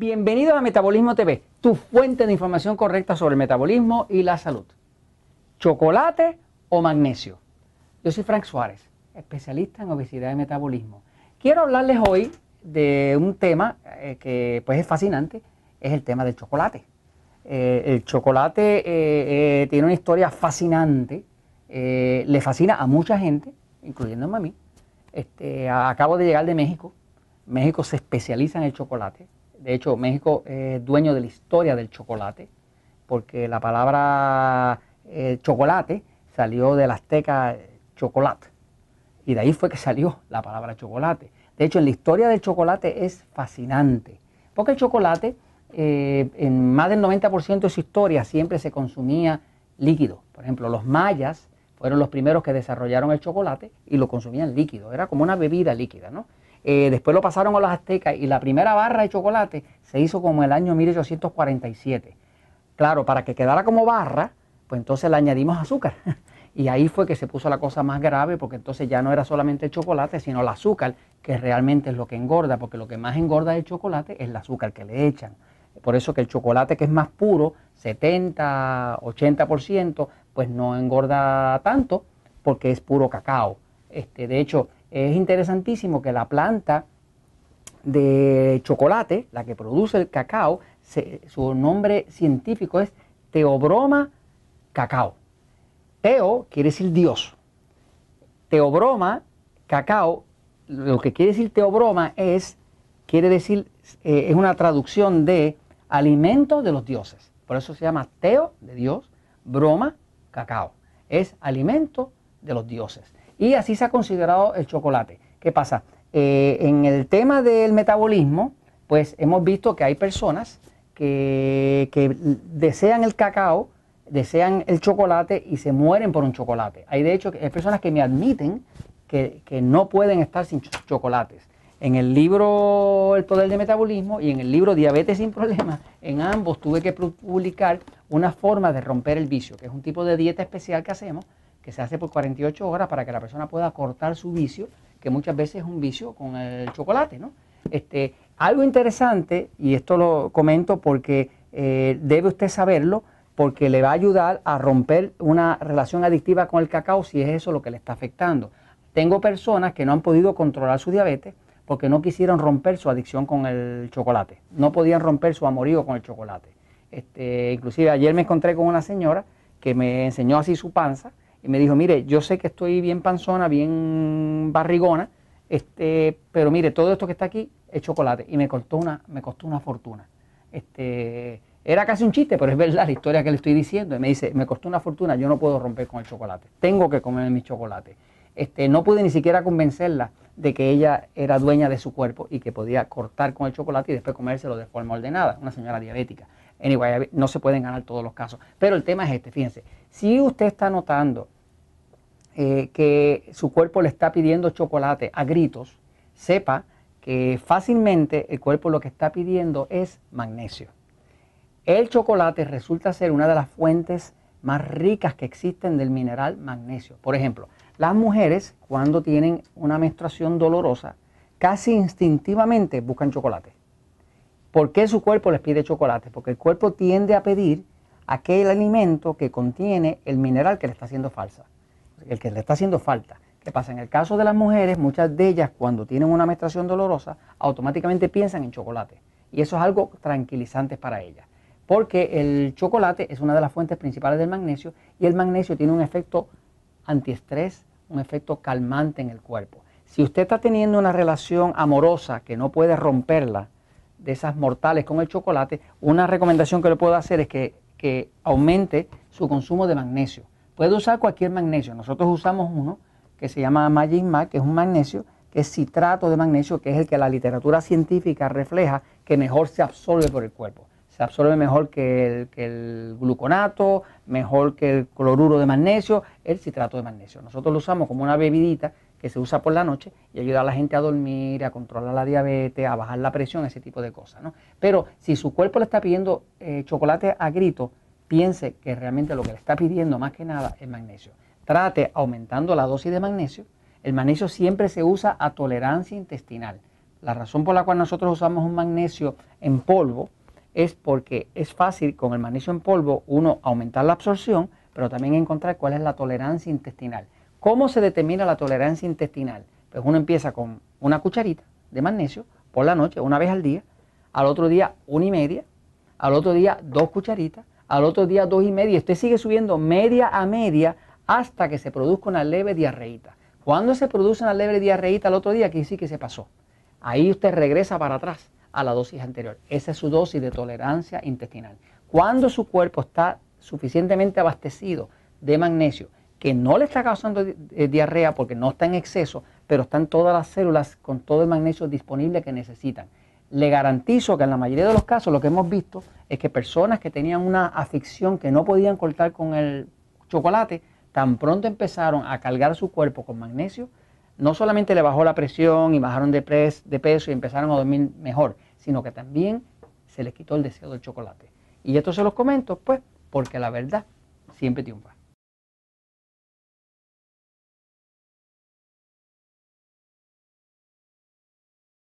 Bienvenido a Metabolismo TV, tu fuente de información correcta sobre el metabolismo y la salud. ¿Chocolate o magnesio? Yo soy Frank Suárez, especialista en obesidad y metabolismo. Quiero hablarles hoy de un tema eh, que pues es fascinante, es el tema del chocolate. Eh, el chocolate eh, tiene una historia fascinante, le fascina a mucha gente, incluyéndome a mí. Este, acabo de llegar de México. México se especializa en el chocolate. De hecho, México es dueño de la historia del chocolate, porque la palabra eh, chocolate salió del azteca chocolate. Y de ahí fue que salió la palabra chocolate. De hecho, en la historia del chocolate es fascinante, porque el chocolate, eh, en más del 90% de su historia, siempre se consumía líquido. Por ejemplo, los mayas fueron los primeros que desarrollaron el chocolate y lo consumían líquido. Era como una bebida líquida, ¿no? Eh, después lo pasaron a los aztecas y la primera barra de chocolate se hizo como el año 1847. Claro, para que quedara como barra, pues entonces le añadimos azúcar. Y ahí fue que se puso la cosa más grave porque entonces ya no era solamente el chocolate, sino el azúcar, que realmente es lo que engorda, porque lo que más engorda del chocolate es el azúcar que le echan. Por eso que el chocolate que es más puro, 70, 80%, pues no engorda tanto porque es puro cacao. Este, de hecho, es interesantísimo que la planta de chocolate, la que produce el cacao, su nombre científico es Teobroma cacao. Teo quiere decir Dios. Teobroma cacao, lo que quiere decir teobroma es, quiere decir, eh, es una traducción de alimento de los dioses. Por eso se llama teo de Dios, broma, cacao. Es alimento de los dioses. Y así se ha considerado el chocolate. ¿Qué pasa? Eh, en el tema del metabolismo, pues hemos visto que hay personas que, desean el cacao, desean el chocolate y se mueren por un chocolate. Hay de hecho hay personas que me admiten que, no pueden estar sin chocolates. En el libro El Poder del Metabolismo y en el libro Diabetes sin Problemas, en ambos tuve que publicar una forma de romper el vicio, que es un tipo de dieta especial que hacemos que se hace por 48 horas para que la persona pueda cortar su vicio, que muchas veces es un vicio con el chocolate, ¿no? Este, algo interesante, y esto lo comento porque eh, debe usted saberlo, porque le va a ayudar a romper una relación adictiva con el cacao si es eso lo que le está afectando. Tengo personas que no han podido controlar su diabetes porque no quisieron romper su adicción con el chocolate, no podían romper su amorío con el chocolate. Este, inclusive ayer me encontré con una señora que me enseñó así su panza y me dijo, mire, yo sé que estoy bien panzona, bien barrigona, este, pero mire, todo esto que está aquí es chocolate y me costó una, me costó una fortuna. Este, era casi un chiste, pero es verdad la historia que le estoy diciendo. Y me dice, me costó una fortuna, yo no puedo romper con el chocolate, tengo que comer mi chocolate. Este, no pude ni siquiera convencerla de que ella era dueña de su cuerpo y que podía cortar con el chocolate y después comérselo de forma ordenada, una señora diabética. Anyway, no se pueden ganar todos los casos. Pero el tema es este, fíjense, si usted está notando eh, que su cuerpo le está pidiendo chocolate a gritos, sepa que fácilmente el cuerpo lo que está pidiendo es magnesio. El chocolate resulta ser una de las fuentes más ricas que existen del mineral magnesio. Por ejemplo, las mujeres cuando tienen una menstruación dolorosa, casi instintivamente buscan chocolate. ¿Por qué su cuerpo les pide chocolate? Porque el cuerpo tiende a pedir aquel alimento que contiene el mineral que le está haciendo falsa, el que le está haciendo falta. ¿Qué pasa? En el caso de las mujeres, muchas de ellas cuando tienen una menstruación dolorosa, automáticamente piensan en chocolate. Y eso es algo tranquilizante para ellas. Porque el chocolate es una de las fuentes principales del magnesio y el magnesio tiene un efecto antiestrés, un efecto calmante en el cuerpo. Si usted está teniendo una relación amorosa que no puede romperla, de esas mortales con el chocolate, una recomendación que le puedo hacer es que, aumente su consumo de magnesio. Puede usar cualquier magnesio. Nosotros usamos uno que se llama Magic Mag, que es un magnesio, que es citrato de magnesio, que es el que la literatura científica refleja que mejor se absorbe por el cuerpo. Se absorbe mejor que el, que el gluconato, mejor que el cloruro de magnesio, el citrato de magnesio. Nosotros lo usamos como una bebidita que se usa por la noche y ayuda a la gente a dormir, a controlar la diabetes, a bajar la presión, ese tipo de cosas. ¿no? Pero si su cuerpo le está pidiendo eh, chocolate a grito, piense que realmente lo que le está pidiendo más que nada es magnesio. Trate aumentando la dosis de magnesio. El magnesio siempre se usa a tolerancia intestinal. La razón por la cual nosotros usamos un magnesio en polvo es porque es fácil con el magnesio en polvo uno aumentar la absorción, pero también encontrar cuál es la tolerancia intestinal. ¿Cómo se determina la tolerancia intestinal? Pues uno empieza con una cucharita de magnesio por la noche, una vez al día, al otro día una y media, al otro día dos cucharitas, al otro día dos y media, usted sigue subiendo media a media hasta que se produzca una leve diarreíta. Cuando se produce una leve diarreíta al otro día, aquí sí que se pasó. Ahí usted regresa para atrás a la dosis anterior. Esa es su dosis de tolerancia intestinal. Cuando su cuerpo está suficientemente abastecido de magnesio, que no le está causando eh, diarrea porque no está en exceso, pero están todas las células con todo el magnesio disponible que necesitan. Le garantizo que en la mayoría de los casos lo que hemos visto es que personas que tenían una afición que no podían cortar con el chocolate, tan pronto empezaron a cargar su cuerpo con magnesio, no solamente le bajó la presión y bajaron de, peso y empezaron a dormir mejor, sino que también se les quitó el deseo del chocolate. Y esto se los comento, pues, porque la verdad siempre triunfa.